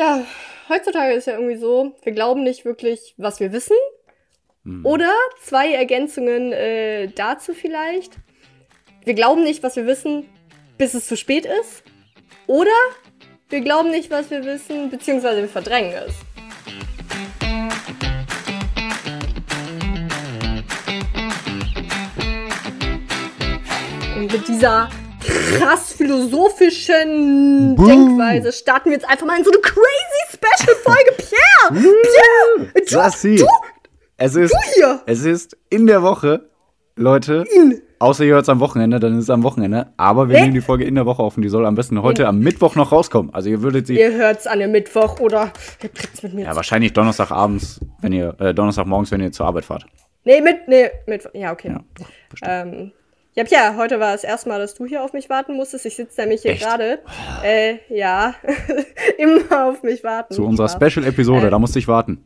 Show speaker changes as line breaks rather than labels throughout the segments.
Ja, heutzutage ist ja irgendwie so, wir glauben nicht wirklich, was wir wissen.
Hm.
Oder zwei Ergänzungen äh, dazu vielleicht. Wir glauben nicht, was wir wissen, bis es zu spät ist. Oder wir glauben nicht, was wir wissen, beziehungsweise wir verdrängen es. Und mit dieser krass philosophischen
Boom.
Denkweise starten wir jetzt einfach mal in so eine crazy Special-Folge. Pierre! Pierre! Du,
Sassi,
du,
es ist,
hier!
es ist in der Woche, Leute.
In.
Außer ihr hört es am Wochenende, dann ist es am Wochenende. Aber wir
Nee.
nehmen die Folge in der Woche auf und die soll am besten heute am Mittwoch noch rauskommen. Also ihr würdet sie
Ihr hört's an dem Mittwoch oder ihr kriegt's mit mir
ja
zu-
wahrscheinlich Donnerstagabends, wenn ihr äh, Donnerstagmorgens, wenn ihr zur Arbeit fahrt.
Nee, mit, nee, mit, ja, okay.
Ja.
Ähm, ja, Pia, heute war das erste Mal, dass du hier auf mich warten musstest. Ich sitze nämlich hier gerade. Äh, ja, immer auf mich warten.
Zu unserer. Special-Episode,
Äh,
da musste ich warten.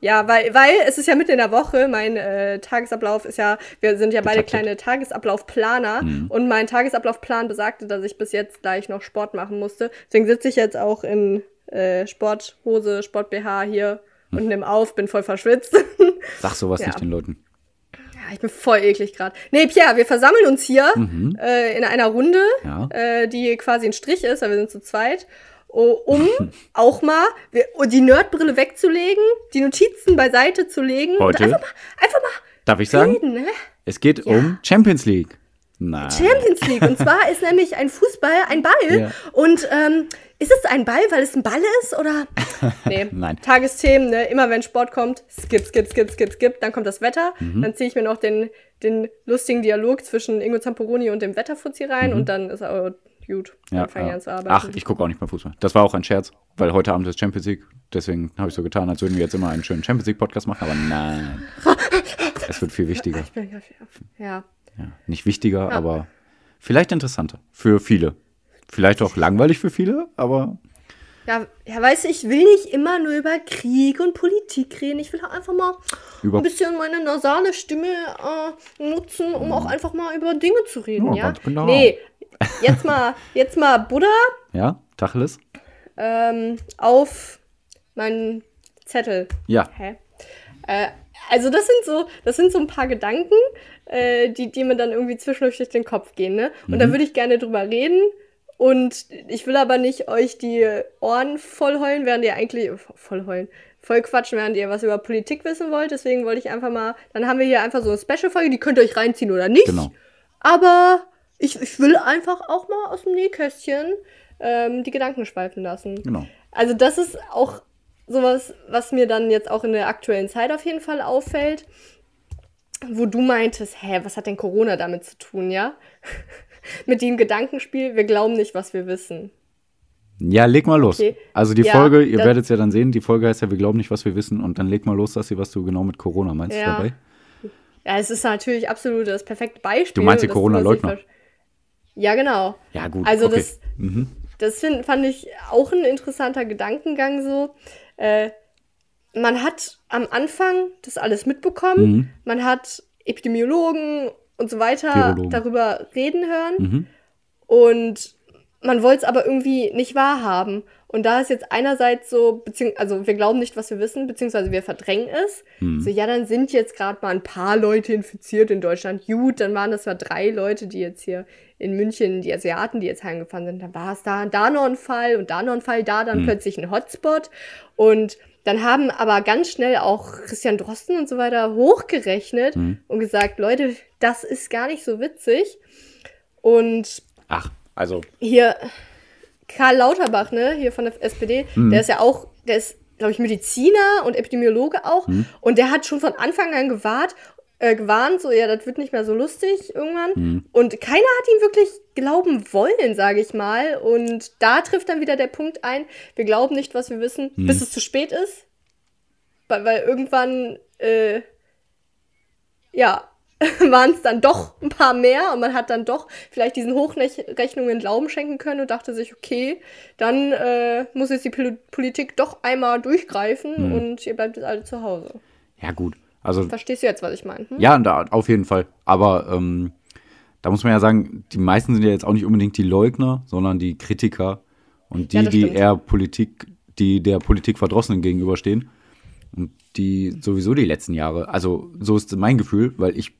Ja, weil, weil es ist ja mitten in der Woche. Mein äh, Tagesablauf ist ja, wir sind ja beide kleine Tagesablaufplaner.
Mhm.
Und mein Tagesablaufplan besagte, dass ich bis jetzt gleich noch Sport machen musste. Deswegen sitze ich jetzt auch in äh, Sporthose, Sport-BH hier
Hm.
und nimm auf, bin voll verschwitzt.
Sag sowas
Ja.
nicht den Leuten.
Ja, ich bin voll eklig gerade. Nee, Pierre, wir versammeln uns hier
Mhm.
äh, in einer Runde,
Ja.
äh, die quasi ein Strich ist, weil wir sind zu zweit, um auch mal die Nerdbrille wegzulegen, die Notizen beiseite zu legen
Heute?
und einfach mal, einfach mal
Darf ich sagen?
reden, ne?
Es geht um Champions League. Nein.
Champions League. Und zwar ist nämlich ein Fußball ein Ball.
Ja.
Und ähm, ist es ein Ball, weil es ein Ball ist? Oder? Nee.
Nein.
Tagesthemen, ne? Immer wenn Sport kommt, skip, skip, skip, skip, skip. Dann kommt das Wetter.
Mhm.
Dann ziehe ich mir noch den, den lustigen Dialog zwischen Ingo Zamperoni und dem Wetterfuzzi rein. Und dann ist auch gut.
Mhm. Ja, ja.
an zu arbeiten.
Ach, ich gucke auch nicht mehr Fußball. Das war auch ein Scherz, weil heute Abend ist Champions League. Deswegen habe ich so getan, als würden wir jetzt immer einen schönen Champions League Podcast machen. Aber nein. es wird viel wichtiger.
Ich bin, ja.
Ja, nicht wichtiger, aber vielleicht interessanter für viele. Vielleicht auch langweilig für viele, aber
Ja, ja, weißt du, ich will nicht immer nur über Krieg und Politik reden. Ich will auch einfach mal
Über-
ein bisschen meine nasale Stimme äh, nutzen, um auch einfach mal über Dinge zu reden,
Ja,
ja?
genau.
Nee, jetzt mal, jetzt mal Buddha
ja, Tacheles.
ähm, auf meinen Zettel.
Ja,
Hä? Äh, also das sind so, das sind so ein paar Gedanken, äh, die, die mir dann irgendwie zwischendurch durch den Kopf gehen, ne? Und
Mhm.
da würde ich gerne drüber reden. Und ich will aber nicht euch die Ohren voll heulen, während ihr eigentlich voll heulen, voll quatschen, während ihr was über Politik wissen wollt. Deswegen wollte ich einfach mal, dann haben wir hier einfach so eine Special-Folge, die könnt ihr euch reinziehen oder nicht.
genau.
Aber ich, ich will einfach auch mal aus dem Nähkästchen ähm, die Gedanken schweifen lassen.
Genau.
Also das ist auch sowas, was mir dann jetzt auch in der aktuellen Zeit auf jeden Fall auffällt, wo du meintest, hä, was hat denn Corona damit zu tun, ja? Mit dem Gedankenspiel, wir glauben nicht, was wir wissen.
Ja, leg mal los.
Okay.
Also die
Ja,
Folge, ihr werdet es ja dann sehen, die Folge heißt ja, wir glauben nicht, was wir wissen. Und dann leg mal los, Sassi, was du genau mit Corona meinst
Ja.
dabei.
Ja, es ist natürlich absolut das perfekte Beispiel.
Du meinst die Corona-Leugner?
Ja, genau.
Ja, gut.
Also
okay.
das,
Mhm.
das find, fand ich auch ein interessanter Gedankengang so. Äh, man hat am Anfang das alles mitbekommen.
Mhm.
Man hat Epidemiologen und so weiter
Virologen.
darüber reden hören.
Mhm.
Und man wollte es aber irgendwie nicht wahrhaben. Und da ist jetzt einerseits so, also wir glauben nicht, was wir wissen, beziehungsweise wir verdrängen es.
Mhm.
So, ja, dann sind jetzt gerade mal ein paar Leute infiziert in Deutschland. Gut, dann waren das zwar drei Leute, die jetzt hier in München, die Asiaten, die jetzt heimgefahren sind. Dann war es da, da noch ein Fall und da noch ein Fall, da dann
Mhm.
plötzlich ein Hotspot. Und dann haben aber ganz schnell auch Christian Drosten und so weiter hochgerechnet
Mhm.
und gesagt, Leute, das ist gar nicht so witzig. Und
Ach, also,
hier Karl Lauterbach, ne, hier von der SPD,
Mhm.
der ist ja auch, der ist, glaube ich, Mediziner und Epidemiologe auch.
Mhm.
Und der hat schon von Anfang an gewahrt, äh, gewarnt, so, ja, das wird nicht mehr so lustig irgendwann.
Mhm.
Und keiner hat ihm wirklich glauben wollen, sage ich mal. Und da trifft dann wieder der Punkt ein, wir glauben nicht, was wir wissen,
Mhm.
bis es zu spät ist. Weil, weil irgendwann, äh, ja, waren es dann doch ein paar mehr und man hat dann doch vielleicht diesen Hochrechnungen Glauben schenken können und dachte sich, okay, dann äh, muss jetzt die Pol Politik doch einmal durchgreifen
Mhm.
und ihr bleibt jetzt alle zu Hause.
ja gut. Also,
Verstehst du jetzt, was ich meine? Hm?
ja, da, auf jeden Fall. Aber ähm, da muss man ja sagen, die meisten sind ja jetzt auch nicht unbedingt die Leugner, sondern die Kritiker und die,
Ja,
die eher Politik die der Politik verdrossenen gegenüberstehen und die sowieso die letzten Jahre, also so ist mein Gefühl, weil ich,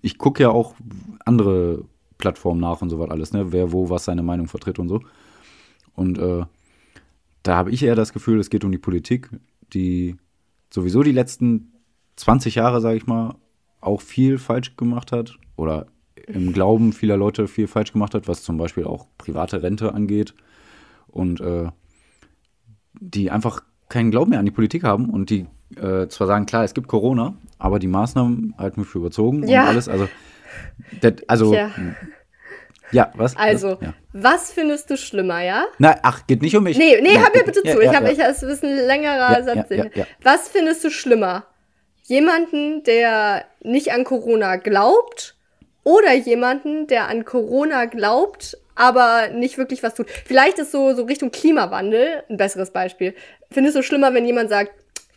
ich gucke ja auch andere Plattformen nach und so was alles, ne? Wer wo was seine Meinung vertritt und so. Und äh, da habe ich eher das Gefühl, es geht um die Politik, die sowieso die letzten 20 Jahre, sage ich mal, auch viel falsch gemacht hat oder im Glauben vieler Leute viel falsch gemacht hat, was zum Beispiel auch private Rente angeht und äh, die einfach keinen Glauben mehr an die Politik haben und die äh, zwar sagen, klar, es gibt Corona, aber die Maßnahmen halten mich für überzogen
Ja.
und alles. Also, das, also
Tja.
ja, was?
Also,
ja.
was findest du schlimmer, ja?
Na, ach, geht nicht um mich.
Nee, nee,
Ja,
hör mir bitte
ja,
zu.
ja,
ich habe
ja.
ich, das ist ein längerer
Ja,
Satz.
ja, ja, ja.
Was findest du schlimmer? Jemanden, der nicht an Corona glaubt oder jemanden, der an Corona glaubt, aber nicht wirklich was tut? Vielleicht ist so, so Richtung Klimawandel ein besseres Beispiel. Findest du schlimmer, wenn jemand sagt,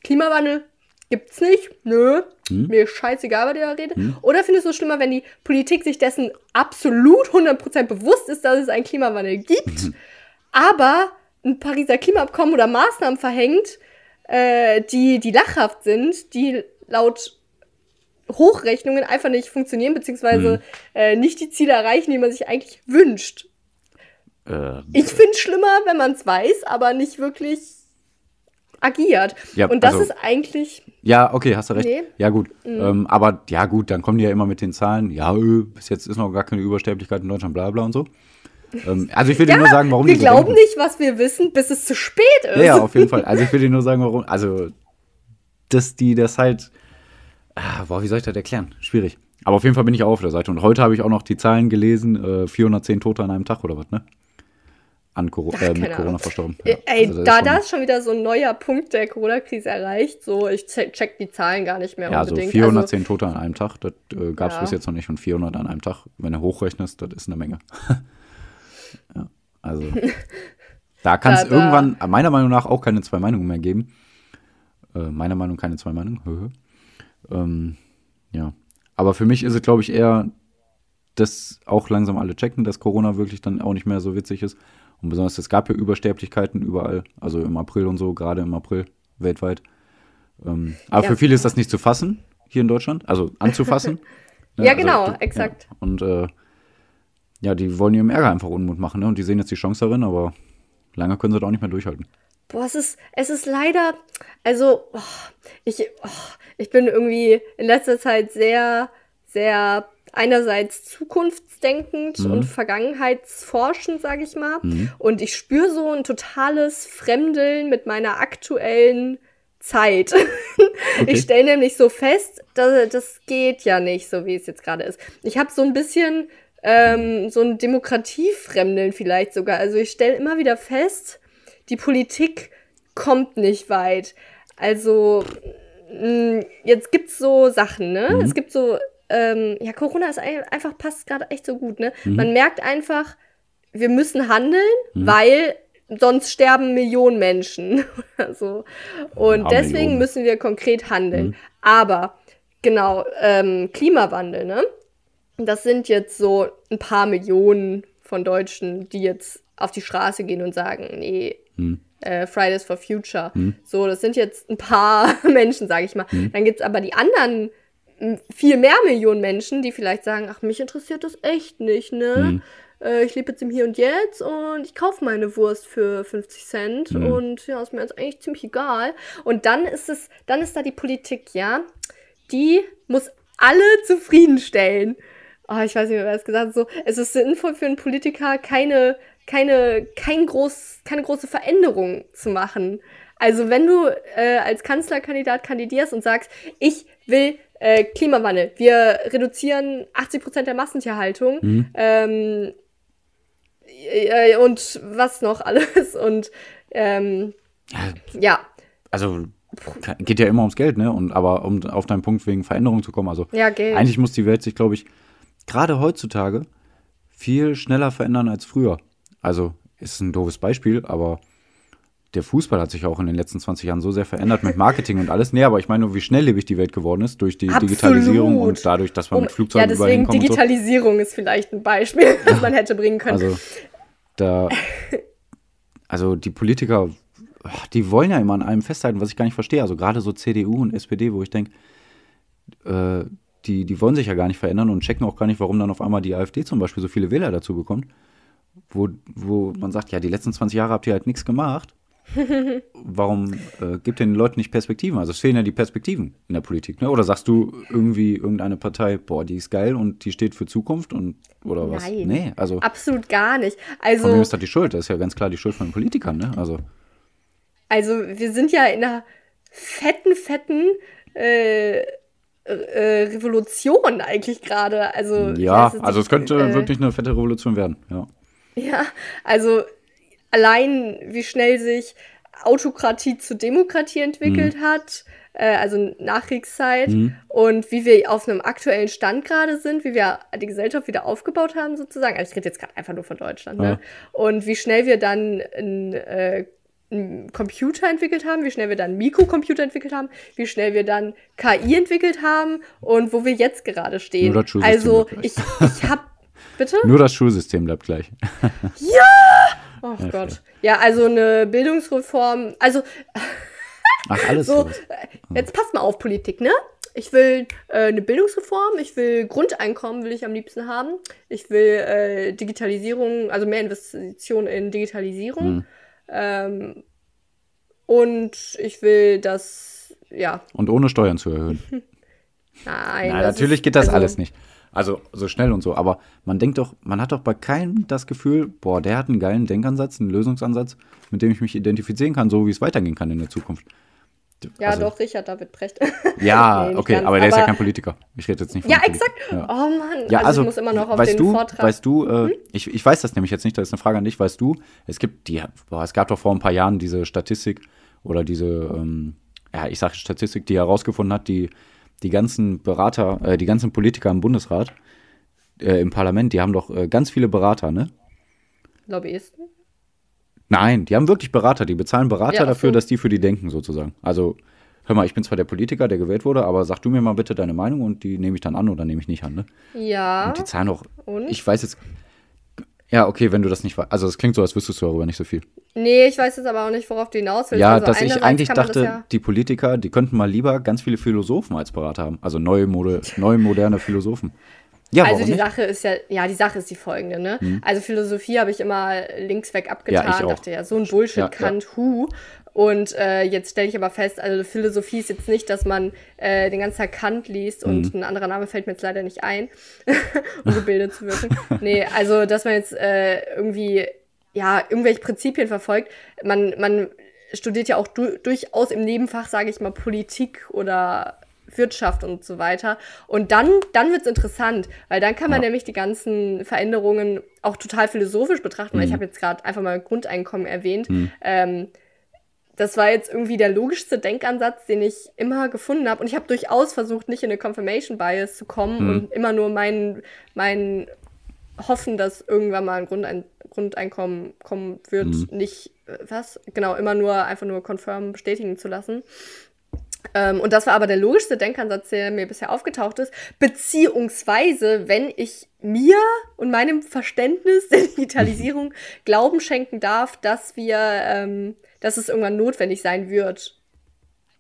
Klimawandel gibt's nicht? Nö,
Hm.
mir ist scheißegal, was der da redet. Oder findest du es schlimmer, wenn die Politik sich dessen absolut 100% bewusst ist, dass es einen Klimawandel gibt, aber ein Pariser Klimaabkommen oder Maßnahmen verhängt, äh, die, die lachhaft sind, die laut Hochrechnungen einfach nicht funktionieren, beziehungsweise äh, nicht die Ziele erreichen, die man sich eigentlich wünscht.
Äh,
Ich finde es schlimmer, wenn man es weiß, aber nicht wirklich agiert.
Ja,
Und das
also-
ist eigentlich,
ja, okay, hast du recht.
Nee. Mhm.
Ja, gut. Ähm, aber ja, gut, dann kommen die ja immer mit den Zahlen. Ja, äh, bis jetzt ist noch gar keine Übersterblichkeit in Deutschland, bla bla und so. Ähm, also ich will dir nur sagen, warum
wir
die so
glauben
denken.
nicht, was wir wissen, bis es zu spät ist.
Ja, ja, auf jeden Fall. Also ich will dir nur sagen, warum. Also, dass die das halt. Ah, boah, wie soll ich das erklären? Schwierig. Aber auf jeden Fall bin ich auch auf der Seite. Und heute habe ich auch noch die Zahlen gelesen: äh, 410 Tote an einem Tag oder was, ne? An Coro
Ach,
äh, mit Corona
Ahnung.
verstorben.
Ey, Ey,
also das ist
da,
schon-
da ist schon wieder so ein neuer Punkt der Corona-Krise erreicht. So, ich che- check die Zahlen gar nicht mehr
Ja,
unbedingt.
410 Tote an einem Tag, das äh, gab es
Ja.
bis jetzt noch nicht. Und 400 an einem Tag, wenn du hochrechnest, das ist eine Menge. ja, also da kann es
Da- da-
irgendwann, meiner Meinung nach, auch keine zwei Meinungen mehr geben. Äh, meiner Meinung keine zwei Meinungen. Ähm, ja, aber für mich ist es, glaube ich, eher, dass auch langsam alle checken, dass Corona wirklich dann auch nicht mehr so witzig ist. Und besonders, es gab ja Übersterblichkeiten überall, also im April und so, gerade im April weltweit. Ähm, aber
Ja.
für viele ist das nicht zu fassen hier in Deutschland, also anzufassen. Ne,
Ja,
also,
genau,
du-
exakt.
Ja. Und äh, ja, die wollen ihrem Ärger einfach Unmut machen, ne? Und die sehen jetzt die Chance darin, aber lange können sie das auch nicht mehr durchhalten.
Boah, es ist, es ist leider, also, oh, ich, oh, ich bin irgendwie in letzter Zeit sehr, sehr einerseits zukunftsdenkend
Mhm.
und vergangenheitsforschend, sage ich mal. Und ich spüre so ein totales Fremdeln mit meiner aktuellen Zeit.
Okay.
Ich stelle nämlich so fest, dass, das geht ja nicht, so wie es jetzt gerade ist. Ich habe so ein bisschen ähm, so ein Demokratiefremdeln vielleicht sogar. Also ich stelle immer wieder fest, die Politik kommt nicht weit. Also mh, jetzt gibt's so Sachen, ne? Es gibt so, ähm, ja, Corona ist ein- einfach passt gerade echt so gut, ne? Man merkt einfach, wir müssen handeln, weil sonst sterben Millionen Menschen. oder so. Und
Ja,
deswegen
Millionen.
müssen wir konkret handeln. Aber genau, ähm, Klimawandel, ne? Das sind jetzt so ein paar Millionen von Deutschen, die jetzt auf die Straße gehen und sagen, nee,
Hm.
äh, Fridays for Future. So, das sind jetzt ein paar Menschen, sage ich mal. Dann gibt's aber die anderen m, viel mehr Millionen Menschen, die vielleicht sagen, ach, mich interessiert das echt nicht, ne? Äh, ich lebe jetzt im Hier und Jetzt und ich kaufe meine Wurst für 50 Cent und ja, ist mir jetzt eigentlich ziemlich egal. Und dann ist es, dann ist da die Politik, ja, die muss alle zufriedenstellen. Oh, ich weiß nicht, wer das gesagt hat. So, es ist sinnvoll für einen Politiker, keine, keine, kein groß, keine große Veränderung zu machen. Also wenn du äh, als Kanzlerkandidat kandidierst und sagst, ich will äh, Klimawandel, wir reduzieren 80% der Massentierhaltung ähm, äh, und was noch alles und ähm, ja,
Also geht ja immer ums Geld, ne? Und aber um auf deinen Punkt wegen Veränderung zu kommen, also
Ja, Geld.
eigentlich muss die Welt sich, glaube ich, gerade heutzutage viel schneller verändern als früher. Also ist ein doofes Beispiel, aber der Fußball hat sich auch in den letzten 20 Jahren so sehr verändert mit Marketing und alles. Nee, aber ich meine nur, wie schnelllebig die Welt geworden ist durch die
Absolut.
Digitalisierung und dadurch, dass man mit Flugzeugen
ja, deswegen
und so.
Digitalisierung ist vielleicht ein Beispiel, das man hätte bringen können.
Also da, also die Politiker die wollen ja immer an allem festhalten, was ich gar nicht verstehe. Also gerade so CDU und SPD, wo ich denke, äh, die, die wollen sich ja gar nicht verändern und checken auch gar nicht, warum dann auf einmal die AfD zum Beispiel so viele Wähler dazu bekommt. Wo, wo man sagt, ja, die letzten 20 Jahre habt ihr halt nichts gemacht. Warum äh, gibt den Leuten nicht Perspektiven? Also es fehlen ja die Perspektiven in der Politik. Ne? Oder sagst du irgendwie irgendeine Partei, boah, die ist geil und die steht für Zukunft und oder was?
Nein,
Nee, also
absolut gar nicht.
von
Also,
wem ist das die Schuld? Das ist ja ganz klar die Schuld von den Politikern, ne? Also
also wir sind ja in einer fetten, fetten äh, äh, Revolution eigentlich gerade. Also
ja, also es könnte
äh,
wirklich eine fette Revolution werden, ja.
Ja, also allein wie schnell sich Autokratie zu Demokratie entwickelt hat, äh, also Nachkriegszeit, und wie wir auf einem aktuellen Stand gerade sind, wie wir die Gesellschaft wieder aufgebaut haben, sozusagen. Also ich rede jetzt gerade einfach nur von Deutschland, ne?
Ja.
Und wie schnell wir dann ein, äh, einen Computer entwickelt haben, wie schnell wir dann einen Mikrocomputer entwickelt haben, wie schnell wir dann KI entwickelt haben und wo wir jetzt gerade stehen. Also ich, ich hab, bitte?
Nur das Schulsystem bleibt gleich.
Oh Gott. Ja, also eine Bildungsreform. Also,
Ach, alles
so,
sowas.
äh, jetzt passt mal auf Politik, ne? Ich will äh, eine Bildungsreform, ich will Grundeinkommen, will ich am liebsten haben. Ich will äh, Digitalisierung, also mehr Investitionen in Digitalisierung.
Hm.
Ähm, und ich will das, ja,
Und ohne Steuern zu erhöhen.
nein. Das
natürlich
ist-
geht das
also,
alles nicht. Also so schnell und so. Aber man denkt doch, man hat doch bei keinem das Gefühl, boah, der hat einen geilen Denkansatz, einen Lösungsansatz, mit dem ich mich identifizieren kann, so wie es weitergehen kann in der Zukunft.
Ja,
Also-
doch, Richard David Brecht.
Ja,
Nee,
okay,
ganz,
aber der ist ja
aber-
kein Politiker. Ich rede jetzt nicht von
Ja, exakt.
Politiker.
Oh Mann,
Ja,
also,
also,
ich muss immer noch auf
weißt
den
du,
Vortrag.
weißt du, äh,
Hm?
ich, ich weiß das nämlich jetzt nicht, das ist eine Frage an dich, weißt du, es gibt die, boah, es gab doch vor ein paar Jahren diese Statistik oder diese, ähm, ja, ich sage Statistik, die herausgefunden hat, die, die ganzen Berater, äh, die ganzen Politiker im Bundesrat, äh, im Parlament, die haben doch äh, ganz viele Berater, ne?
Lobbyisten?
Nein, die haben wirklich Berater, die bezahlen Berater
Ja,
dafür,
so.
dass die für die denken, sozusagen. Also, hör mal, ich bin zwar der Politiker, der gewählt wurde, aber sag du mir mal bitte deine Meinung und die nehme ich dann an oder nehme ich nicht an, ne?
Ja.
Und die zahlen auch.
Und?
Ich weiß jetzt. Ja, okay, wenn du das nicht weißt. Also, es klingt so, als wüsstest du darüber nicht so viel.
Nee, ich weiß jetzt aber auch nicht, worauf du hinaus willst.
Ja,
also
dass ich eigentlich dachte,
ja-
die Politiker, die könnten mal lieber ganz viele Philosophen als Berater haben. Also neue, Mode, neue moderne Philosophen. Ja,
also die
nicht?
Sache ist ja, ja, die Sache ist die folgende, ne? Also Philosophie habe ich immer links weg abgetan,
Ja,
dachte ja, so ein Bullshit,
Ja, ja.
Kant, hu. Und äh, jetzt stelle ich aber fest, also Philosophie ist jetzt nicht, dass man äh, den ganzen Tag Kant liest und
Hm.
ein anderer Name fällt mir jetzt leider nicht ein, um gebildet zu wirken. Nee, also dass man jetzt äh, irgendwie, ja, irgendwelche Prinzipien verfolgt. Man, man studiert ja auch du durchaus im Nebenfach, sage ich mal, Politik oder Wirtschaft und so weiter. Und dann, dann wird's interessant, weil dann kann man
Ja.
nämlich die ganzen Veränderungen auch total philosophisch betrachten.
Mhm.
Weil ich habe jetzt gerade einfach mal Grundeinkommen erwähnt. Ähm, das war jetzt irgendwie der logischste Denkansatz, den ich immer gefunden habe. Und ich habe durchaus versucht, nicht in eine Confirmation Bias zu kommen
Mhm.
und immer nur mein, mein Hoffen, dass irgendwann mal ein Grundein Grundeinkommen kommen wird,
Mhm.
nicht, äh, was? Genau, immer nur einfach nur confirm bestätigen zu lassen. Ähm, und das war aber der logischste Denkansatz, der mir bisher aufgetaucht ist. Beziehungsweise, wenn ich mir und meinem Verständnis der Digitalisierung Glauben schenken darf, dass wir, ähm, dass es irgendwann notwendig sein wird.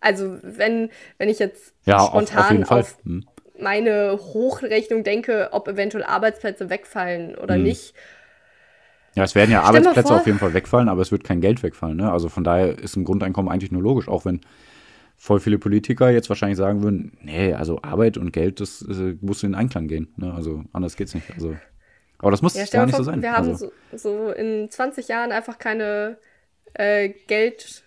Also wenn, wenn ich jetzt
Ja, auf,
spontan
auf Fall.
auf
Hm.
meine Hochrechnung denke, ob eventuell Arbeitsplätze wegfallen oder
Mhm.
nicht.
Ja, es werden ja Arbeitsplätze
vor-
auf jeden Fall wegfallen, aber es wird kein Geld wegfallen. Ne? Also von daher ist ein Grundeinkommen eigentlich nur logisch, auch wenn voll viele Politiker jetzt wahrscheinlich sagen würden, nee, also Arbeit und Geld, das äh, muss in Einklang gehen. Ne? Also anders geht's nicht. Also, aber das muss
Ja,
gar nicht
vor,
so sein.
wir haben
also,
so, so in 20 Jahren einfach keine äh, Geld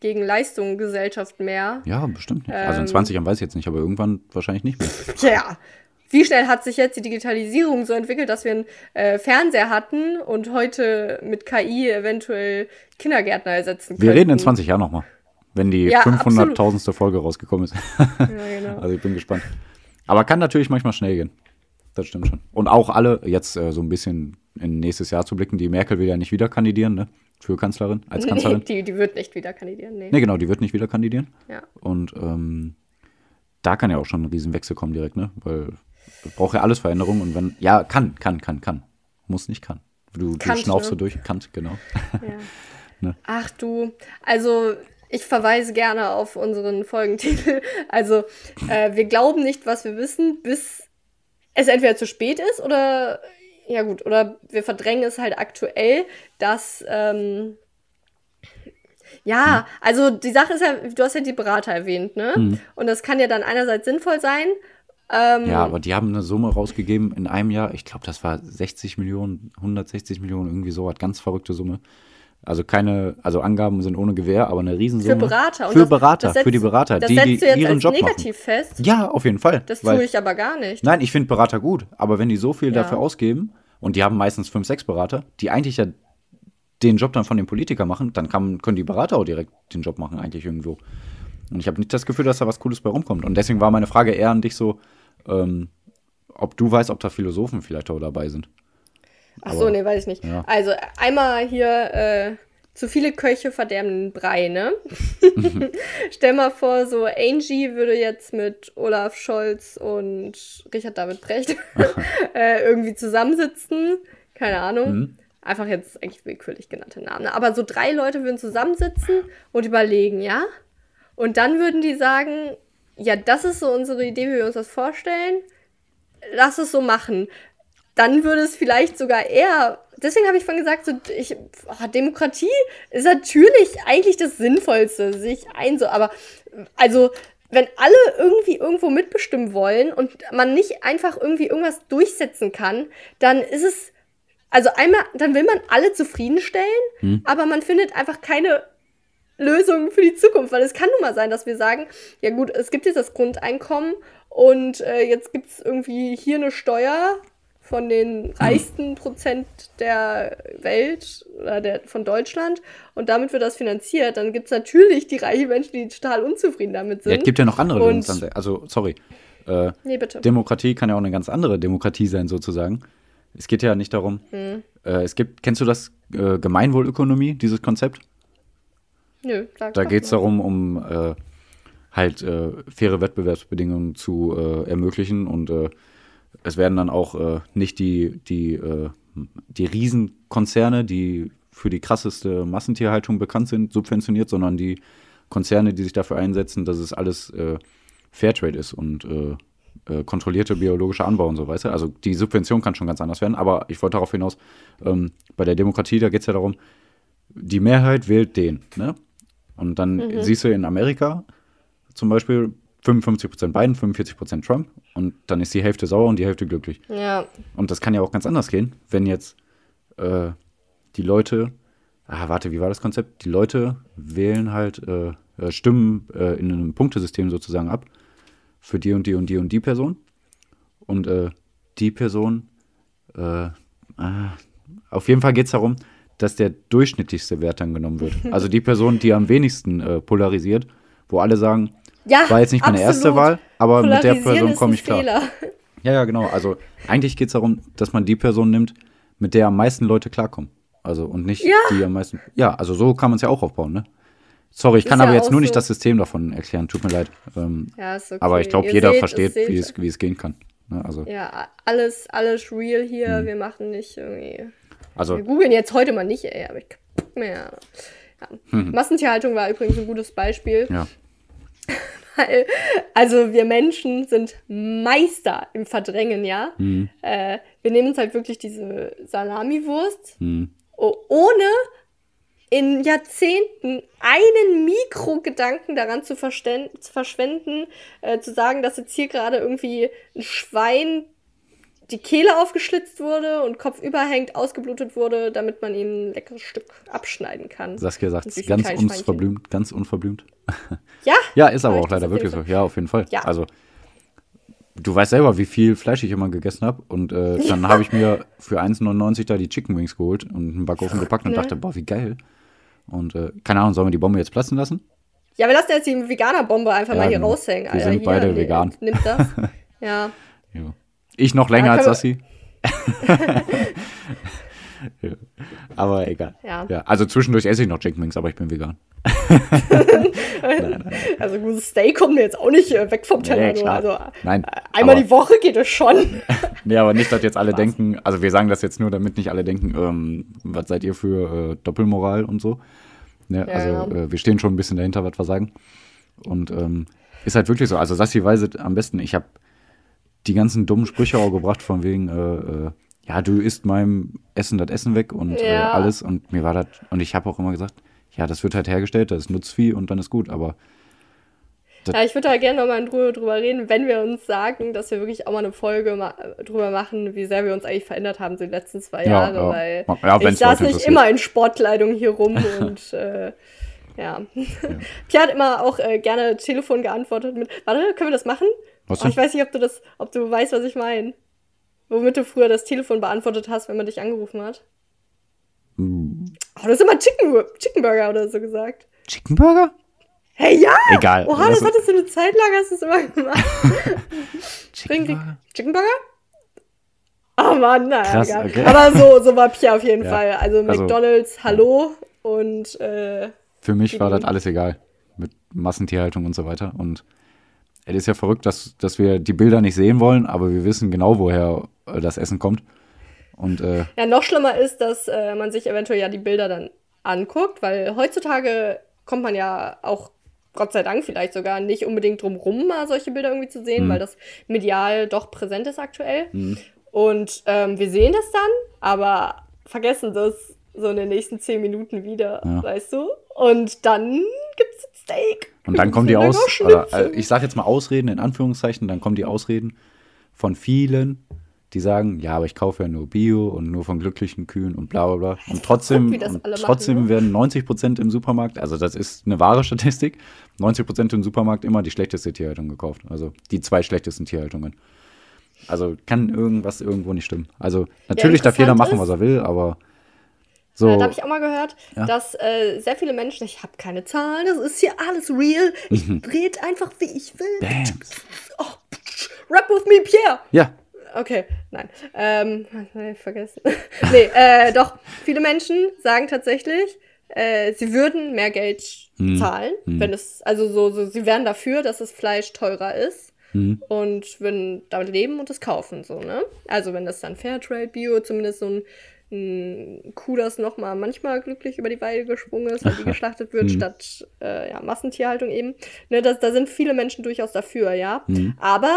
gegen Leistung Gesellschaft mehr.
ja, bestimmt nicht. Also in
Ähm,
20 Jahren weiß ich jetzt nicht, aber irgendwann wahrscheinlich nicht mehr.
Tja, wie schnell hat sich jetzt die Digitalisierung so entwickelt, dass wir einen äh, Fernseher hatten und heute mit KI eventuell Kindergärtner ersetzen können?
Wir reden in 20 Jahren nochmal, wenn die
Ja,
500.000. Folge rausgekommen ist.
Ja, genau.
Also ich bin gespannt. Aber kann natürlich manchmal schnell gehen. Das stimmt schon. Und auch alle, jetzt äh, so ein bisschen in nächstes Jahr zu blicken, die Merkel will ja nicht wieder kandidieren, ne? Für Kanzlerin, als
Nee,
Kanzlerin.
die, die wird nicht wieder kandidieren. Nee.
Ne, genau, die wird nicht wieder kandidieren.
Ja.
Und ähm, da kann ja auch schon ein Riesenwechsel kommen direkt, ne? Weil braucht ja alles Veränderung und wenn, ja, kann, kann, kann, kann. Muss nicht kann. Du, du
Kant,
schnaufst
ne?
so durch, Kant, genau.
Ja.
Ne?
Ach du, also ich verweise gerne auf unseren Folgentitel. Also, äh, wir glauben nicht, was wir wissen, bis es entweder zu spät ist oder, ja gut, oder wir verdrängen es halt aktuell, dass, ähm, ja, also die Sache ist ja, du hast ja die Berater erwähnt, ne?
Mhm.
Und das kann ja dann einerseits sinnvoll sein. Ähm,
Ja, aber die haben eine Summe rausgegeben in einem Jahr. Ich glaube, das war 60 Millionen, 160 Millionen, irgendwie so, hat ganz verrückte Summe. Also keine, also Angaben sind ohne Gewähr, aber eine Riesensumme.
für Berater. Und
Für
das-
Berater,
das setzt-
für die Berater,
das
die,
setzt du jetzt
ihren
als
Job
negativ
machen.
fest.
Ja, auf jeden Fall.
Das tue ich aber gar nicht.
Nein, ich finde Berater gut, aber wenn die so viel
Ja.
dafür ausgeben und die haben meistens fünf, sechs Berater, die eigentlich ja den Job dann von den Politikern machen, dann kann, können die Berater auch direkt den Job machen, eigentlich irgendwo. Und ich habe nicht das Gefühl, dass da was Cooles bei rumkommt. Und deswegen war meine Frage eher an dich so, ähm, ob du weißt, ob da Philosophen vielleicht auch dabei sind.
Ach so, nee, weiß ich nicht.
ja.
Also einmal hier äh, zu viele Köche verderben den Brei, ne? Stell mal vor, so Angie würde jetzt mit Olaf Scholz und Richard David Brecht äh, irgendwie zusammensitzen. Keine Ahnung.
Mhm.
Einfach jetzt eigentlich willkürlich genannte Namen. Aber so drei Leute würden zusammensitzen und überlegen, ja? Und dann würden die sagen, ja, das ist so unsere Idee, wie wir uns das vorstellen. Lass es so machen dann würde es vielleicht sogar eher. Deswegen habe ich vorhin gesagt, so, ich, oh, Demokratie ist natürlich eigentlich das Sinnvollste, sich ein so, aber also wenn alle irgendwie irgendwo mitbestimmen wollen und man nicht einfach irgendwie irgendwas durchsetzen kann, dann ist es also einmal, dann will man alle zufriedenstellen, aber man findet einfach keine Lösung für die Zukunft, weil es kann nun mal sein, dass wir sagen, ja gut, es gibt jetzt das Grundeinkommen und äh, jetzt gibt es irgendwie hier eine Steuer von den reichsten Prozent der Welt oder der, von Deutschland und damit wird das finanziert, dann gibt es natürlich die reichen Menschen, die total unzufrieden damit sind.
Ja, es gibt ja noch andere
Und-
Lösungsansätze. Also, sorry. Äh,
Nee, bitte.
Demokratie kann ja auch eine ganz andere Demokratie sein, sozusagen. Es geht ja nicht darum.
Hm.
Äh, es gibt, kennst du das äh, Gemeinwohlökonomie, dieses Konzept?
Nö, sag
Da geht es darum, um äh, halt äh, faire Wettbewerbsbedingungen zu äh, ermöglichen und es werden dann auch äh, nicht die, die, äh, die Riesenkonzerne, die für die krasseste Massentierhaltung bekannt sind, subventioniert, sondern die Konzerne, die sich dafür einsetzen, dass es alles äh, Fairtrade ist und äh, äh, kontrollierte biologische Anbau und so weiter. Also die Subvention kann schon ganz anders werden, aber ich wollte darauf hinaus, ähm, bei der Demokratie, da geht es ja darum, die Mehrheit wählt den, ne? Und dann siehst du in Amerika zum Beispiel 55% Biden, 45% Trump und dann ist die Hälfte sauer und die Hälfte glücklich.
Ja,
Und das kann ja auch ganz anders gehen, wenn jetzt äh, die Leute, ah, warte, wie war das Konzept? Die Leute wählen halt, äh, äh, stimmen äh, in einem Punktesystem sozusagen ab für die und die und die und die Person. Und äh, die Person, äh, ah, auf jeden Fall geht es darum, dass der durchschnittlichste Wert dann genommen wird. Also die Person, die am wenigsten polarisiert, wo alle sagen,
ja
war jetzt nicht meine erste
absolut.
Wahl, aber mit der Person komme ich klar.
Fehler.
Ja, ja, genau. Also eigentlich geht es darum, dass man die Person nimmt, mit der am meisten Leute klarkommen. Also und nicht
Ja.
die am meisten. Ja, also so kann man es ja auch aufbauen, ne? Sorry, ich kann
Ist ja
aber jetzt nur nicht
so.
das System davon erklären, tut mir leid. Ähm,
Ja, ist okay.
Aber ich glaube, jeder
seht,
versteht, wie es, wie es gehen kann. Ne? Also,
Ja, alles, alles real hier. Wir machen nicht irgendwie.
also
Wir googeln jetzt heute mal nicht, ey, aber ich mehr. Ja. Massentierhaltung war übrigens ein gutes Beispiel.
ja.
Weil, also wir Menschen sind Meister im Verdrängen, ja.
Mhm.
Äh, wir nehmen uns halt wirklich diese Salamiwurst,
Hm.
o- ohne in Jahrzehnten einen Mikrogedanken daran zu, zu verschwenden, äh, zu sagen, dass jetzt hier gerade irgendwie ein Schwein die Kehle aufgeschlitzt wurde und Kopf überhängt, ausgeblutet wurde, damit man ihm ein leckeres Stück abschneiden kann.
Saskia sagt
viel
ganz unverblümt, ganz unverblümt.
Ja,
Ja, ist aber auch leider wirklich so. Ja, auf jeden Fall.
Ja.
Also, du weißt selber, wie viel Fleisch ich immer gegessen habe. Und äh, dann habe ich mir für 1,99 da die Chicken Wings geholt und einen Backofen gepackt und
ne?
dachte, boah, wie geil. Und äh, keine Ahnung, sollen wir die Bombe jetzt platzen lassen?
Ja, wir lassen jetzt die Veganer-Bombe einfach
Ja,
mal hier
genau.
raushängen.
Wir
Alter.
sind beide
ne-
vegan.
Nimmt das. Ja.
Ja. Ich noch länger
Ja,
als Sassi. ja. Aber egal.
Ja.
Also zwischendurch esse ich noch Chicken Wings, aber ich bin vegan.
Also gutes Steak kommt mir jetzt auch nicht äh, weg vom Teller.
Nee,
also,
Nein,
äh, einmal
aber-
die Woche geht es schon.
Nee, aber nicht, dass jetzt alle denken, also wir sagen das jetzt nur, damit nicht alle denken, ähm, was seid ihr für äh, Doppelmoral und so. Ne?
Ja,
also
ja.
Äh, wir stehen schon ein bisschen dahinter, was wir sagen. Und ähm, ist halt wirklich so. Also Sassi weiß es am besten. Ich habe die ganzen dummen Sprüche auch gebracht von wegen, äh, äh, ja, du isst meinem Essen das Essen weg und äh,
Ja.
alles. Und mir war das, und ich habe auch immer gesagt, ja, das wird halt hergestellt, das ist Nutzvieh und dann ist gut. Aber
Ja, ich würde da gerne nochmal drüber, drüber reden, wenn wir uns sagen, dass wir wirklich auch mal eine Folge ma drüber machen, wie sehr wir uns eigentlich verändert haben so die letzten zwei
Ja,
Jahre,
ja.
weil
Ja,
ich saß nicht immer in Sportkleidung hier rum und äh, ja. Pia hat immer auch äh, gerne Telefon geantwortet mit, warte, können wir das machen?
Was
Oh, ich weiß nicht, ob du das, ob du weißt, was ich meine. Womit du früher das Telefon beantwortet hast, wenn man dich angerufen hat.
mm,
Oh, du hast immer Chicken, Chicken Burger oder so gesagt.
Chicken Burger?
Hey, ja!
Egal.
Oha, das
uns-
hattest du eine Zeit lang, hast du es immer gemacht.
Chicken Burger?
Chicken Burger? Oh Mann, naja,
Krass,
egal.
okay.
Aber so, so war Pia auf jeden
Ja.
Fall. Also
Also,
McDonalds, Hallo und äh,
Für mich war das alles egal. Mit Massentierhaltung und so weiter. Und es ist ja verrückt, dass, dass wir die Bilder nicht sehen wollen, aber wir wissen genau, woher äh, das Essen kommt. Und äh,
ja, noch schlimmer ist, dass äh, man sich eventuell ja die Bilder dann anguckt, weil heutzutage kommt man ja auch, Gott sei Dank vielleicht sogar, nicht unbedingt drum rum, mal solche Bilder irgendwie zu sehen,
Mhm.
weil das medial doch präsent ist aktuell.
Mhm.
Und ähm, wir sehen das dann, aber vergessen das so in den nächsten zehn Minuten wieder,
Ja.
weißt du? Und dann gibt's ein Steak.
Und dann kommen die aus, oder, äh, ich sage jetzt mal Ausreden in Anführungszeichen, dann kommen die Ausreden von vielen, die sagen, ja, aber ich kaufe ja nur Bio und nur von glücklichen Kühen und bla bla bla. Und trotzdem, und
machen,
trotzdem
ne?
werden 90 Prozent im Supermarkt, also das ist eine wahre Statistik, 90 Prozent im Supermarkt immer die schlechteste Tierhaltung gekauft. Also die zwei schlechtesten Tierhaltungen. Also kann irgendwas irgendwo nicht stimmen. Also natürlich darf jeder machen, was er will, aber so.
Äh, da habe ich auch mal gehört,
Ja.
dass äh, sehr viele Menschen, ich habe keine Zahlen, das ist hier alles real, ich
Mhm.
rede einfach, wie ich will.
Bam.
Oh, rap with me, Pierre.
Ja,
Okay, nein. Ähm, vergessen? nee, äh, doch, viele Menschen sagen tatsächlich, äh, sie würden mehr Geld
Hm.
zahlen, wenn es, also so, so, sie wären dafür, dass das Fleisch teurer ist
Hm.
und würden damit leben und es kaufen, so, ne? Also wenn das dann Fairtrade Bio, zumindest so ein Kuh, das noch mal manchmal glücklich über die Weide gesprungen ist, weil die geschlachtet wird,
Hm.
statt äh, ja, Massentierhaltung eben. Ne, das, da sind viele Menschen durchaus dafür, ja.
Hm.
Aber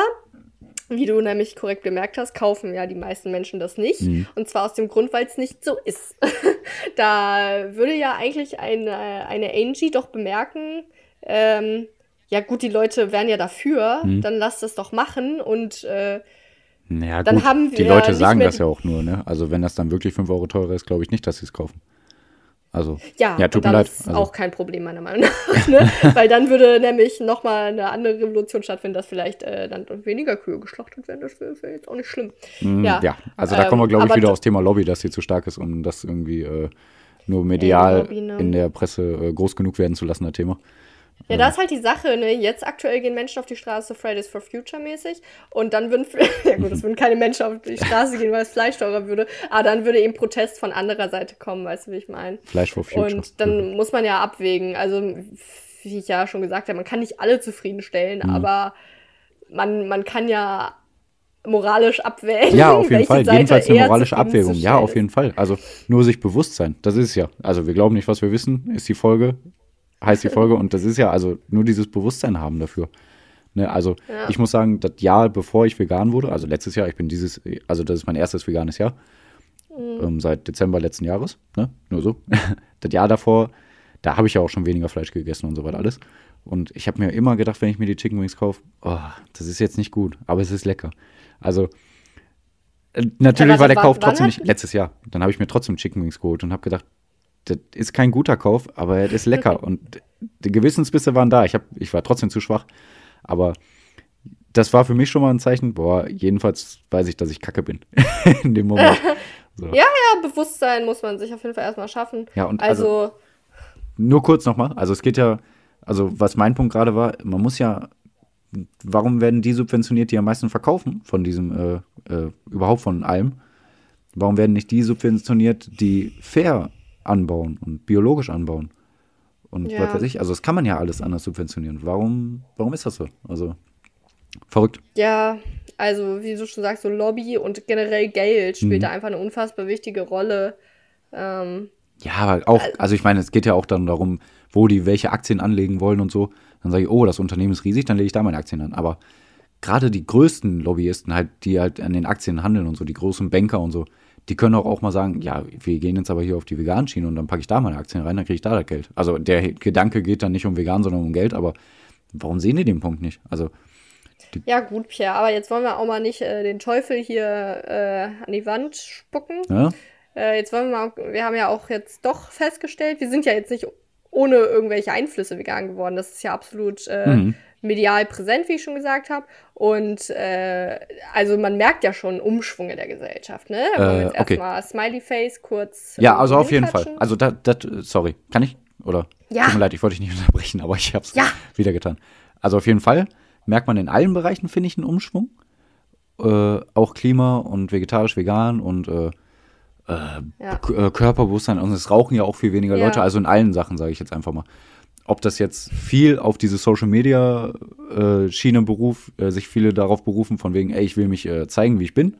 wie du nämlich korrekt bemerkt hast, kaufen ja die meisten Menschen das nicht.
Mhm.
Und zwar aus dem Grund, weil es nicht so ist. da würde ja eigentlich eine, eine Angie doch bemerken, ähm, ja gut, die Leute wären ja dafür,
Mhm.
dann lass das doch machen und äh,
naja,
Dann
gut.
haben
die
wir
Leute
nicht
sagen das
die-
ja auch nur, ne? Also wenn das dann wirklich 5 Euro teurer ist, glaube ich nicht, dass sie es kaufen. Also,
ja,
ja tut mir leid.
ist
Also,
auch kein Problem meiner Meinung nach. ne? weil dann würde nämlich nochmal eine andere Revolution stattfinden, dass vielleicht äh, dann weniger Kühe geschlachtet werden. Das wäre wär jetzt auch nicht schlimm.
mh,
ja.
ja. also da
Ähm,
kommen wir, glaube ich, wieder aufs Thema Lobby, dass sie zu stark ist, um das irgendwie äh, nur medial
Lobby, ne?
in der Presse äh, groß genug werden zu lassen, das Thema.
Ja, da ist halt die Sache, ne? Jetzt aktuell gehen Menschen auf die Straße Fridays for Future mäßig und dann würden, ja gut, es würden keine Menschen auf die Straße gehen, weil das Fleisch teurer würde, aber dann würde eben Protest von anderer Seite kommen, weißt du, wie ich meine?
Fleisch for Future.
Und dann muss man ja abwägen, also wie ich ja schon gesagt habe, man kann nicht alle zufriedenstellen,
Mhm.
aber man, man kann ja moralisch abwägen.
Ja, auf jeden Fall.
Seite
Jedenfalls eine moralische Abwägung. Ja, auf jeden Fall. Also nur sich bewusst sein. Das ist es ja. Also wir glauben nicht, was wir wissen, ist die Folge, heißt die Folge. Und das ist ja also nur dieses Bewusstsein haben dafür. Ne, also
Ja.
ich muss sagen, das Jahr, bevor ich vegan wurde, also letztes Jahr, ich bin dieses, also das ist mein erstes veganes Jahr.
Mhm.
Ähm, seit Dezember letzten Jahres. Ne? Nur so. das Jahr davor, da habe ich ja auch schon weniger Fleisch gegessen und so weiter alles. Und ich habe mir immer gedacht, wenn ich mir die Chicken Wings kaufe, oh, das ist jetzt nicht gut, aber es ist lecker. Also äh, natürlich
warte,
war der Kauf trotzdem nicht letztes Jahr. Dann habe ich mir trotzdem Chicken Wings geholt und habe gedacht, das ist kein guter Kauf, aber er ist lecker. und die Gewissensbisse waren da. Ich, hab, ich war trotzdem zu schwach. Aber das war für mich schon mal ein Zeichen, boah, jedenfalls weiß ich, dass ich kacke bin in dem Moment. So.
Ja, ja, Bewusstsein muss man sich auf jeden Fall erstmal schaffen.
Ja, und
also,
Nur kurz nochmal, also es geht ja, also was mein Punkt gerade war, man muss ja, warum werden die subventioniert, die am meisten verkaufen von diesem, äh, äh, überhaupt von allem? Warum werden nicht die subventioniert, die fair anbauen und biologisch anbauen? Und
Ja.
was weiß ich, also das kann man ja alles anders subventionieren. Warum, warum ist das so? Also verrückt.
ja, also wie du schon sagst, so Lobby und generell Geld spielt
Mhm.
da einfach eine unfassbar wichtige Rolle. Ähm,
Ja, aber auch, also ich meine, es geht ja auch dann darum, wo die welche Aktien anlegen wollen und so. Dann sage ich, oh, das Unternehmen ist riesig, dann lege ich da meine Aktien an. Aber gerade die größten Lobbyisten, halt, die halt an den Aktien handeln und so, die großen Banker und so, die können auch, auch mal sagen, ja, wir gehen jetzt aber hier auf die veganen Schiene und dann packe ich da meine Aktien rein, dann kriege ich da das Geld. Also der Gedanke geht dann nicht um vegan, sondern um Geld, aber warum sehen die den Punkt nicht? Also
ja, gut, Pierre, aber jetzt wollen wir auch mal nicht äh, den Teufel hier äh, an die Wand spucken.
Ja?
Äh, jetzt wollen wir mal, wir haben ja auch jetzt doch festgestellt, wir sind ja jetzt nicht ohne irgendwelche Einflüsse vegan geworden. Das ist ja absolut äh, mhm. medial präsent, wie ich schon gesagt habe. Und äh, also man merkt ja schon Umschwung in der Gesellschaft, ne? Da
äh, jetzt okay.
erstmal Smiley Face kurz.
Ja, also auf jeden Fall. Also das, das, sorry, kann ich? Oder?
Ja.
Tut mir leid, ich wollte dich nicht unterbrechen, aber ich habe es
ja.
wieder getan. Also auf jeden Fall merkt man in allen Bereichen, finde ich, einen Umschwung. Äh, auch Klima und vegetarisch, vegan und äh, äh, ja. Äh, Körperbewusstsein und es rauchen ja auch viel weniger ja. Leute, also in allen Sachen, sage ich jetzt einfach mal. Ob das jetzt viel auf diese Social Media äh, Schiene beruf, äh, sich viele darauf berufen, von wegen, ey, ich will mich äh, zeigen, wie ich bin.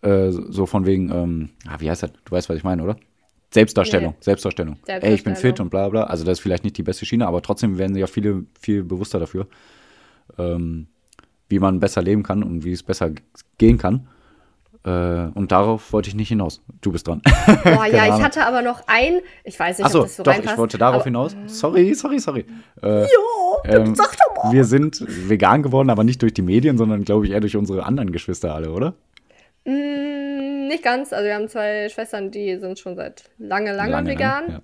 Äh, so von wegen, ähm, ah, wie heißt das? Du weißt, was ich meine, oder? Selbstdarstellung, nee. Selbstdarstellung. Selbstdarstellung. Ey, ich bin fit und bla bla. Also das ist vielleicht nicht die beste Schiene, aber trotzdem werden ja viele viel bewusster dafür, ähm, wie man besser leben kann und wie es besser gehen kann. Äh, und darauf wollte ich nicht hinaus. Du bist dran.
Boah, ja, ich hatte aber noch ein, ich weiß nicht,
Achso,
ob das so
doch,
reinpasst,
ich wollte darauf
aber,
hinaus. Sorry, sorry, sorry. Äh,
ja, ähm, sag doch mal.
Wir sind vegan geworden, aber nicht durch die Medien, sondern glaube ich eher durch unsere anderen Geschwister alle, oder?
Mm, nicht ganz. Also wir haben zwei Schwestern, die sind schon seit lange, lange, lange vegan. Ja.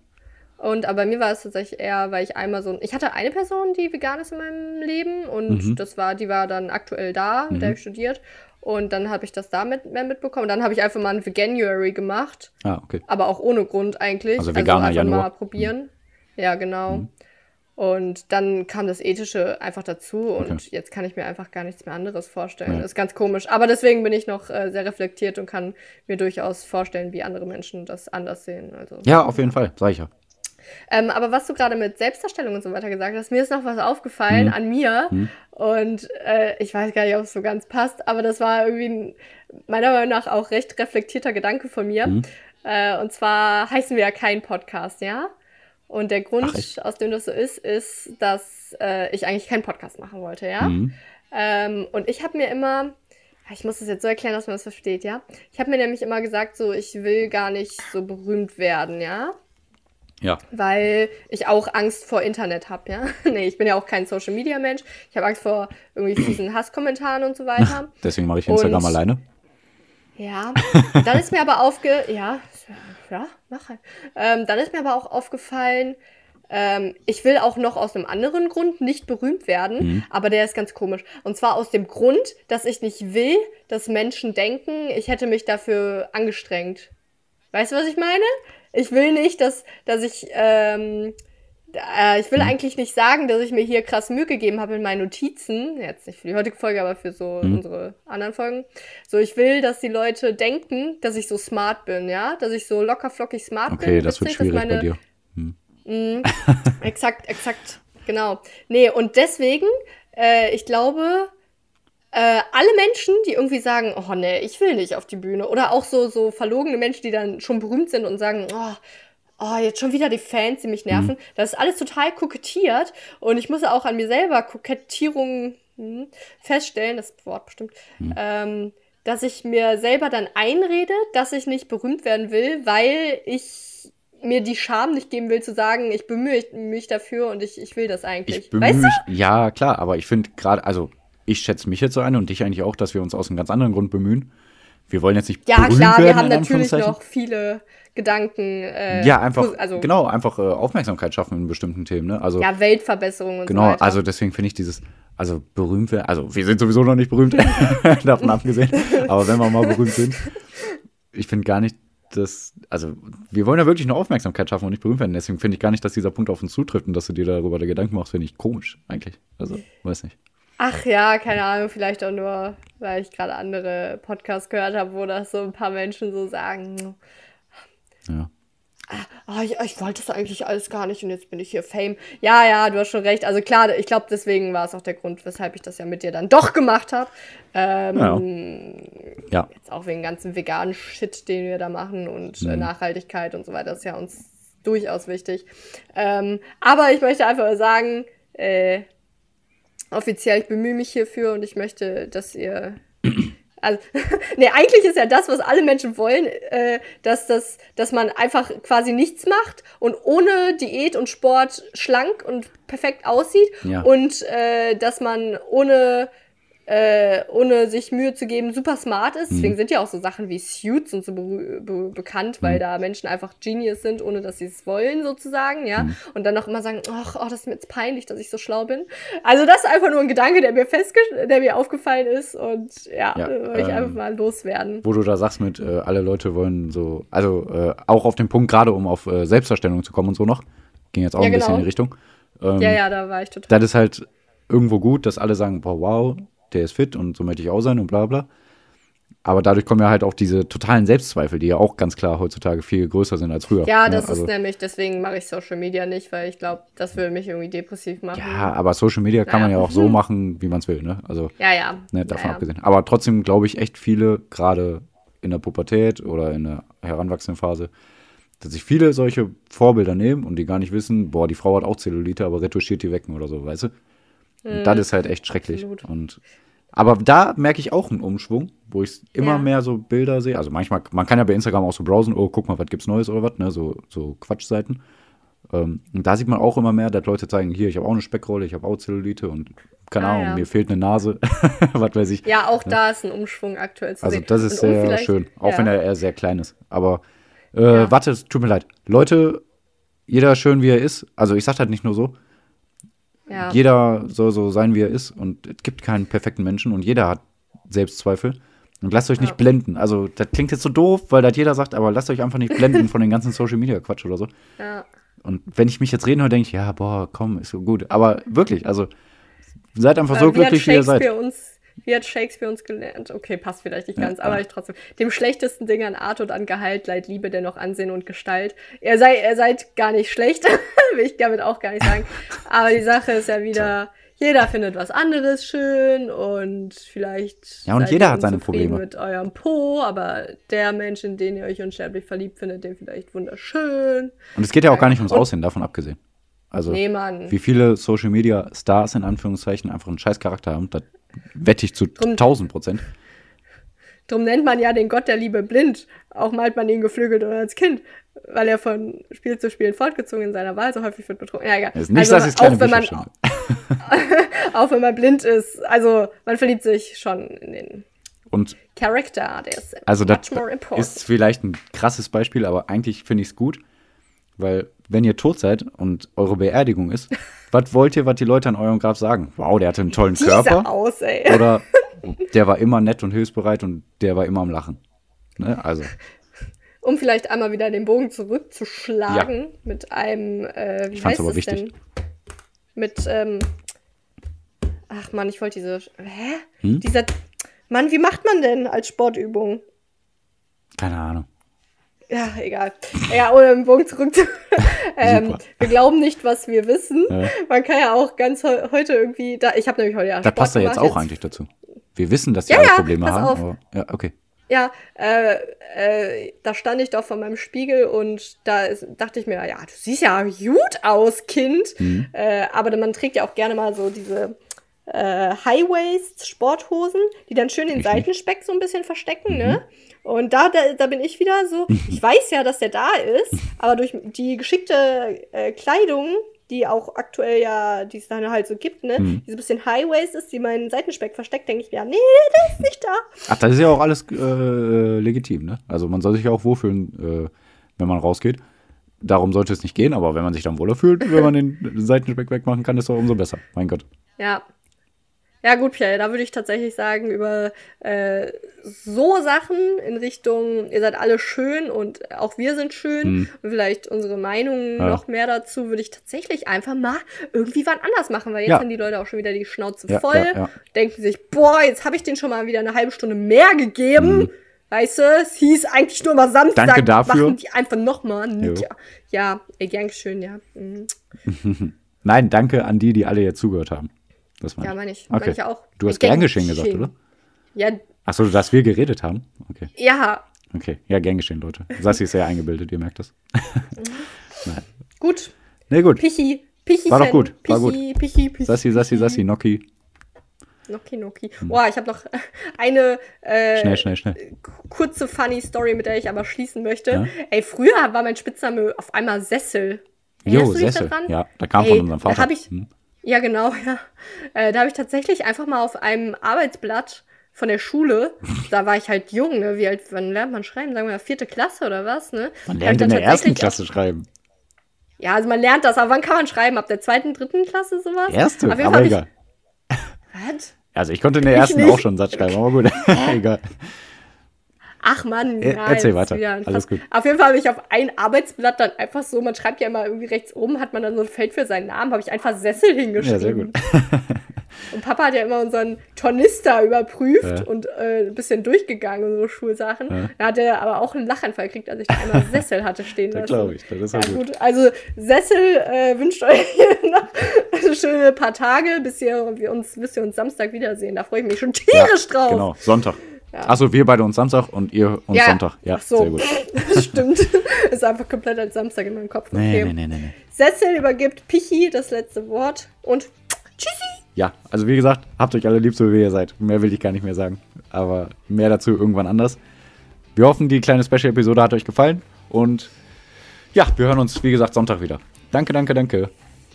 Und aber mir war es tatsächlich eher, weil ich einmal so. Ich hatte eine Person, die vegan ist in meinem Leben und mhm. das war, die war dann aktuell da, mit mhm. der ich studiert. Und dann habe ich das damit mehr mitbekommen. Dann habe ich einfach mal ein Veganuary gemacht.
Ah, okay.
Aber auch ohne Grund eigentlich.
Also veganer also
Januar. mal probieren. Mhm. Ja, genau. Mhm. Und dann kam das Ethische einfach dazu und okay. jetzt kann ich mir einfach gar nichts mehr anderes vorstellen. Ja. Das ist ganz komisch. Aber deswegen bin ich noch äh, sehr reflektiert und kann mir durchaus vorstellen, wie andere Menschen das anders sehen. Also,
ja, auf jeden Fall, sag ich ja.
Ähm, aber was du gerade mit Selbstdarstellung und so weiter gesagt hast, mir ist noch was aufgefallen mhm. an mir. Mhm. Und äh, ich weiß gar nicht, ob es so ganz passt, aber das war irgendwie ein, meiner Meinung nach auch recht reflektierter Gedanke von mir. Mhm. Äh, und zwar heißen wir ja kein Podcast, ja? Und der Grund, Ach, aus dem das so ist, ist, dass äh, ich eigentlich keinen Podcast machen wollte, ja? Mhm. Ähm, und ich habe mir immer, ich muss das jetzt so erklären, dass man das versteht, ja? Ich habe mir nämlich immer gesagt, so, ich will gar nicht so berühmt werden, ja?
Ja.
Weil ich auch Angst vor Internet habe, ja. nee, ich bin ja auch kein Social Media Mensch. Ich habe Angst vor irgendwie diesen Hasskommentaren und so weiter.
Deswegen mache ich Instagram und, alleine.
Ja. Dann ist mir aber aufge ja, ja, mache. Ähm, dann ist mir aber auch aufgefallen, ähm, ich will auch noch aus einem anderen Grund nicht berühmt werden, mhm. aber der ist ganz komisch. Und zwar aus dem Grund, dass ich nicht will, dass Menschen denken, ich hätte mich dafür angestrengt. Weißt du, was ich meine? Ich will nicht, dass, dass ich, ähm, äh, ich will mhm. eigentlich nicht sagen, dass ich mir hier krass Mühe gegeben habe in meinen Notizen. Jetzt nicht für die heutige Folge, aber für so mhm. unsere anderen Folgen. So, ich will, dass die Leute denken, dass ich so smart bin, ja? Dass ich so locker flockig smart
okay,
bin.
Okay, das wird schwierig meine, bei dir.
Hm. Mh, exakt, exakt, genau. Nee, und deswegen, äh, ich glaube, äh, alle Menschen, die irgendwie sagen, oh nee, ich will nicht auf die Bühne. Oder auch so, so verlogene Menschen, die dann schon berühmt sind und sagen, oh, oh, jetzt schon wieder die Fans, die mich nerven. Mhm. Das ist alles total kokettiert. Und ich muss auch an mir selber Kokettierung hm, feststellen, das Wort bestimmt, mhm. ähm, dass ich mir selber dann einrede, dass ich nicht berühmt werden will, weil ich mir die Scham nicht geben will, zu sagen, ich bemühe mich dafür und ich, ich will das eigentlich.
Ich bemühe weißt du? mich, ja, klar, aber ich finde gerade, also ich schätze mich jetzt so ein und dich eigentlich auch, dass wir uns aus einem ganz anderen Grund bemühen. Wir wollen jetzt nicht
Ja, klar, werden, wir haben natürlich noch viele Gedanken. Äh,
ja, einfach, also, genau, einfach äh, Aufmerksamkeit schaffen in bestimmten Themen. Ne? Also,
ja, Weltverbesserung und
genau, so weiter. Genau, also deswegen finde ich dieses, also berühmt werden, also wir sind sowieso noch nicht berühmt, davon abgesehen, aber wenn wir mal berühmt sind, ich finde gar nicht, dass, also wir wollen ja wirklich nur Aufmerksamkeit schaffen und nicht berühmt werden. Deswegen finde ich gar nicht, dass dieser Punkt auf uns zutrifft und dass du dir darüber Gedanken machst, finde ich komisch eigentlich. Also, weiß nicht.
Ach ja, keine Ahnung, vielleicht auch nur, weil ich gerade andere Podcasts gehört habe, wo das so ein paar Menschen so sagen.
Ja.
ah, ich, ich wollte das eigentlich alles gar nicht und jetzt bin ich hier Fame. Ja, ja, du hast schon recht. Also klar, ich glaube, deswegen war es auch der Grund, weshalb ich das ja mit dir dann doch gemacht habe. Ähm,
Ja.
Jetzt auch wegen ganzen veganen Shit, den wir da machen und
Mhm.
äh, Nachhaltigkeit und so weiter, ist ja uns durchaus wichtig. Ähm, aber ich möchte einfach sagen, äh, offiziell, ich bemühe mich hierfür und ich möchte, dass ihr. Also, nee, eigentlich ist ja das, was alle Menschen wollen, äh, dass, das, dass man einfach quasi nichts macht und ohne Diät und Sport schlank und perfekt aussieht
Ja.
und äh, dass man ohne, äh, ohne sich Mühe zu geben super smart ist. Deswegen sind ja auch so Sachen wie Suits und so be be bekannt, weil da Menschen einfach Genius sind, ohne dass sie es wollen sozusagen, ja. Und dann auch immer sagen, ach, oh, das ist mir jetzt peinlich, dass ich so schlau bin. Also das ist einfach nur ein Gedanke, der mir festge der mir aufgefallen ist und ja,
Ja,
äh, wollte ich
ähm,
einfach mal loswerden.
Wo du da sagst mit, äh, alle Leute wollen so, also äh, auch auf den Punkt, gerade um auf äh, Selbstdarstellung zu kommen und so noch, ging jetzt auch
Ja,
ein bisschen
genau.
in die Richtung. Ähm,
Ja, ja, da war ich total.
Das ist halt irgendwo gut, dass alle sagen, boah, wow, der ist fit und so möchte ich auch sein und bla bla. Aber dadurch kommen ja halt auch diese totalen Selbstzweifel, die ja auch ganz klar heutzutage viel größer sind als früher.
Ja,
Ne?
das
also,
ist nämlich, deswegen mache ich Social Media nicht, weil ich glaube, das würde mich irgendwie depressiv machen.
Ja, aber Social Media kann man
Naja.
ja auch so machen, wie man es will, ne? Also,
ja. ja.
ne, davon
ja, ja.
abgesehen. Aber trotzdem glaube ich echt viele, gerade in der Pubertät oder in der heranwachsenden Phase, dass sich viele solche Vorbilder nehmen und die gar nicht wissen, boah, die Frau hat auch Zellulite, aber retuschiert die Wecken oder so, weißt du? Und das ist halt echt schrecklich.
Absolut.
Und aber da merke ich auch einen Umschwung, wo ich immer
Ja.
mehr so Bilder sehe. Also manchmal, man kann ja bei Instagram auch so browsen, oh, guck mal, was gibt's Neues oder was, ne? So, so Quatschseiten. Ähm, und da sieht man auch immer mehr, dass Leute zeigen, hier, ich habe auch eine Speckrolle, ich habe auch Zellulite und keine
Ah,
Ahnung,
ja.
mir fehlt eine Nase, was weiß ich.
Ja, auch da ist ein Umschwung aktuell zu
Also
sehen.
das ist
Und
sehr schön, auch
ja.
wenn er eher sehr klein ist. Aber äh,
Ja.
warte, tut mir leid. Leute, jeder schön wie er ist. Also ich sag halt nicht nur so.
Ja.
Jeder soll so sein, wie er ist. Und es gibt keinen perfekten Menschen und jeder hat Selbstzweifel. Und lasst euch nicht
Ja.
blenden. Also, das klingt jetzt so doof, weil das jeder sagt, aber lasst euch einfach nicht blenden von den ganzen Social Media Quatsch oder so.
ja.
Und wenn ich mich jetzt reden höre, denke ich, ja, boah, komm, ist so gut. Aber wirklich, also, seid einfach so
Äh, hat
glücklich, wie ihr seid.
Uns wie hat Shakespeare uns gelernt? Okay, passt vielleicht nicht ganz, aber ich trotzdem. Dem schlechtesten Ding an Art und an Gehalt leid Liebe dennoch Ansehen und Gestalt. Ihr, sei, ihr seid gar nicht schlecht, will ich damit auch gar nicht sagen. Aber die Sache ist ja wieder, jeder findet was anderes schön und vielleicht
Ja, und jeder hat seine Probleme.
mit eurem Po, aber der Mensch, in den ihr euch unsterblich verliebt findet, den vielleicht wunderschön.
Und es geht ja auch gar nicht ums
Und-
Aussehen, davon abgesehen. Also,
Nee,
wie viele Social Media Stars in Anführungszeichen einfach einen scheiß Charakter haben, das wette ich zu
Drum-
1000 Prozent.
Drum nennt man ja den Gott der Liebe blind. Auch malt man ihn geflügelt oder als Kind, weil er von Spiel zu Spiel fortgezogen in seiner Wahl so häufig wird betrogen. Ja, egal.
Ist nicht,
Also,
dass
auch wenn man auch wenn man blind ist, also man verliebt sich schon in den
Und
Charakter, der ist
also das ist vielleicht ein krasses Beispiel, aber eigentlich finde ich es gut, weil wenn ihr tot seid und eure Beerdigung ist, was wollt ihr, was die Leute an eurem Grab sagen? Wow, der hatte einen tollen
Dieser
Körper.
aus, ey.
Oder der war immer nett und hilfsbereit und der war immer am Lachen. Ne? Also,
Um vielleicht einmal wieder den Bogen zurückzuschlagen mit einem, äh, wie
Ich fand's
heißt
aber
es
wichtig.
denn? Mit, ähm, ach man, ich wollte diese, hä?
Hm?
Dieser, Mann, wie macht man denn als Sportübung?
keine Ahnung.
Ja, egal. Ja, ohne den Bogen zurück zu. ähm, wir glauben nicht, was wir wissen.
Ja.
Man kann ja auch ganz heu heute irgendwie. Da, ich habe nämlich heute ja.
Das
Sport
passt ja jetzt auch eigentlich dazu. Wir wissen, dass die
Ja,
alle
ja,
Probleme
pass
haben.
auf.
Aber, ja, okay.
Ja, äh, äh, da stand ich doch vor meinem Spiegel und da ist, dachte ich mir, ja, du siehst ja gut aus, Kind.
Mhm.
Äh, aber man trägt ja auch gerne mal so diese äh, High-Waist-Sporthosen, die dann schön den
nicht.
Seitenspeck so ein bisschen verstecken,
Mhm.
ne? Und da, da, da bin ich wieder so, ich weiß ja, dass der da ist, aber durch die geschickte äh, Kleidung, die auch aktuell ja, die es dann halt so gibt, ne,
Mhm.
die so ein bisschen High-Waist ist, die meinen Seitenspeck versteckt, denke ich mir, ja, nee, der ist nicht da.
Ach, das ist ja auch alles äh, legitim, ne? Also man soll sich ja auch wohlfühlen, äh, wenn man rausgeht. Darum sollte es nicht gehen, aber wenn man sich dann wohler fühlt, wenn man den Seitenspeck wegmachen kann, ist doch umso besser. Mein Gott.
Ja. Ja, gut, Pierre, da würde ich tatsächlich sagen, über äh, so Sachen in Richtung, ihr seid alle schön und auch wir sind schön
Hm.
und vielleicht unsere Meinungen
Ja.
noch mehr dazu, würde ich tatsächlich einfach mal irgendwie wann anders machen, weil jetzt
Ja.
haben die Leute auch schon wieder die Schnauze
Ja,
voll, denken sich, boah, jetzt habe ich denen schon mal wieder eine halbe Stunde mehr gegeben.
Hm.
Weißt du, es hieß eigentlich nur mal Samstag.
Danke dafür.
Machen die einfach nochmal. Ja, ja ey, gern geschehen, ja. Mhm.
Nein, danke an die, die alle jetzt zugehört haben. Das
Ja,
meine
meine ich.
Okay.
Meine ich auch.
Du hast
Gern
geschehen gesagt, oder?
Ja,
Achso, dass wir geredet haben? Okay.
ja,
Okay. Ja, gern geschehen, Leute. Sassi ist sehr eingebildet, ihr merkt das.
gut.
Nee, gut.
Pichi. Pichi.
War doch gut, war
Pichi, Pichi, Pichi.
Sassi, Sassi, Sassi, Noki.
Noki, Noki. Boah, ich habe noch eine äh,
Schnell, schnell, schnell.
kurze funny Story, mit der ich aber schließen möchte.
Ja.
Ey, früher war mein Spitzname auf einmal Sessel.
Jo, Sessel. Ja, da kam
Ey,
von unserem
da
Vater.
hab ich-
Hm.
Ja, genau, ja. Äh, da habe ich tatsächlich einfach mal auf einem Arbeitsblatt von der Schule, da war ich halt jung, ne? Wie alt, wann lernt man schreiben? Sagen wir mal vierte Klasse oder was, ne?
Man lernt in der ersten Klasse schreiben.
Ja, also man lernt das, aber wann kann man schreiben? Ab der zweiten, dritten Klasse sowas?
Erste, aber
Fall
egal.
ich, was?
Also ich konnte in der ersten auch schon einen Satz schreiben, aber gut. egal.
Ach Mann,
Er-
nein,
erzähl weiter.
ein
Alles gut.
Auf jeden Fall habe ich auf ein Arbeitsblatt dann einfach so, man schreibt ja immer irgendwie rechts oben, hat man dann so ein Feld für seinen Namen, habe ich einfach Sessel hingeschrieben.
Ja, sehr gut.
Und Papa hat ja immer unseren Tornister überprüft
Ja.
und äh, ein bisschen durchgegangen und so Schulsachen.
Ja.
Da hat er aber auch einen Lachanfall gekriegt, als ich da einmal Sessel hatte stehen lassen.
glaube ich. Das ist
Ja,
ja gut.
gut. Also Sessel äh, wünscht euch noch eine schöne paar Tage, bis, ihr, wir uns, bis wir uns Samstag wiedersehen. Da freue ich mich schon tierisch drauf.
Genau, Sonntag.
Ja.
Achso, wir beide uns Samstag und ihr uns
Ja.
Sonntag. Ja,
Ach so.
sehr gut.
Das stimmt. Ist einfach komplett als Samstag in meinem Kopf.
Nee,
Okay.
nee, nee, nee, nee.
Sessel übergibt Pichi das letzte Wort und tschüssi.
Ja, also wie gesagt, habt euch alle lieb, so wie ihr seid. Mehr will ich gar nicht mehr sagen. Aber mehr dazu irgendwann anders. Wir hoffen, die kleine Special-Episode hat euch gefallen. Und ja, wir hören uns, wie gesagt, Sonntag wieder. Danke, danke, danke.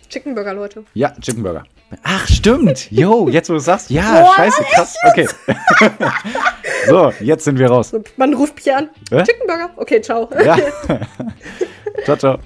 Chicken Burger, Leute.
Ja, Chicken Burger. Ach, stimmt. Yo, jetzt wo du es sagst. Ja,
Boah,
scheiße, krass. Okay. so, jetzt sind wir raus.
Man ruft Pian.
Hä?
Chicken Burger. Okay, ciao.
Ja. ciao, ciao.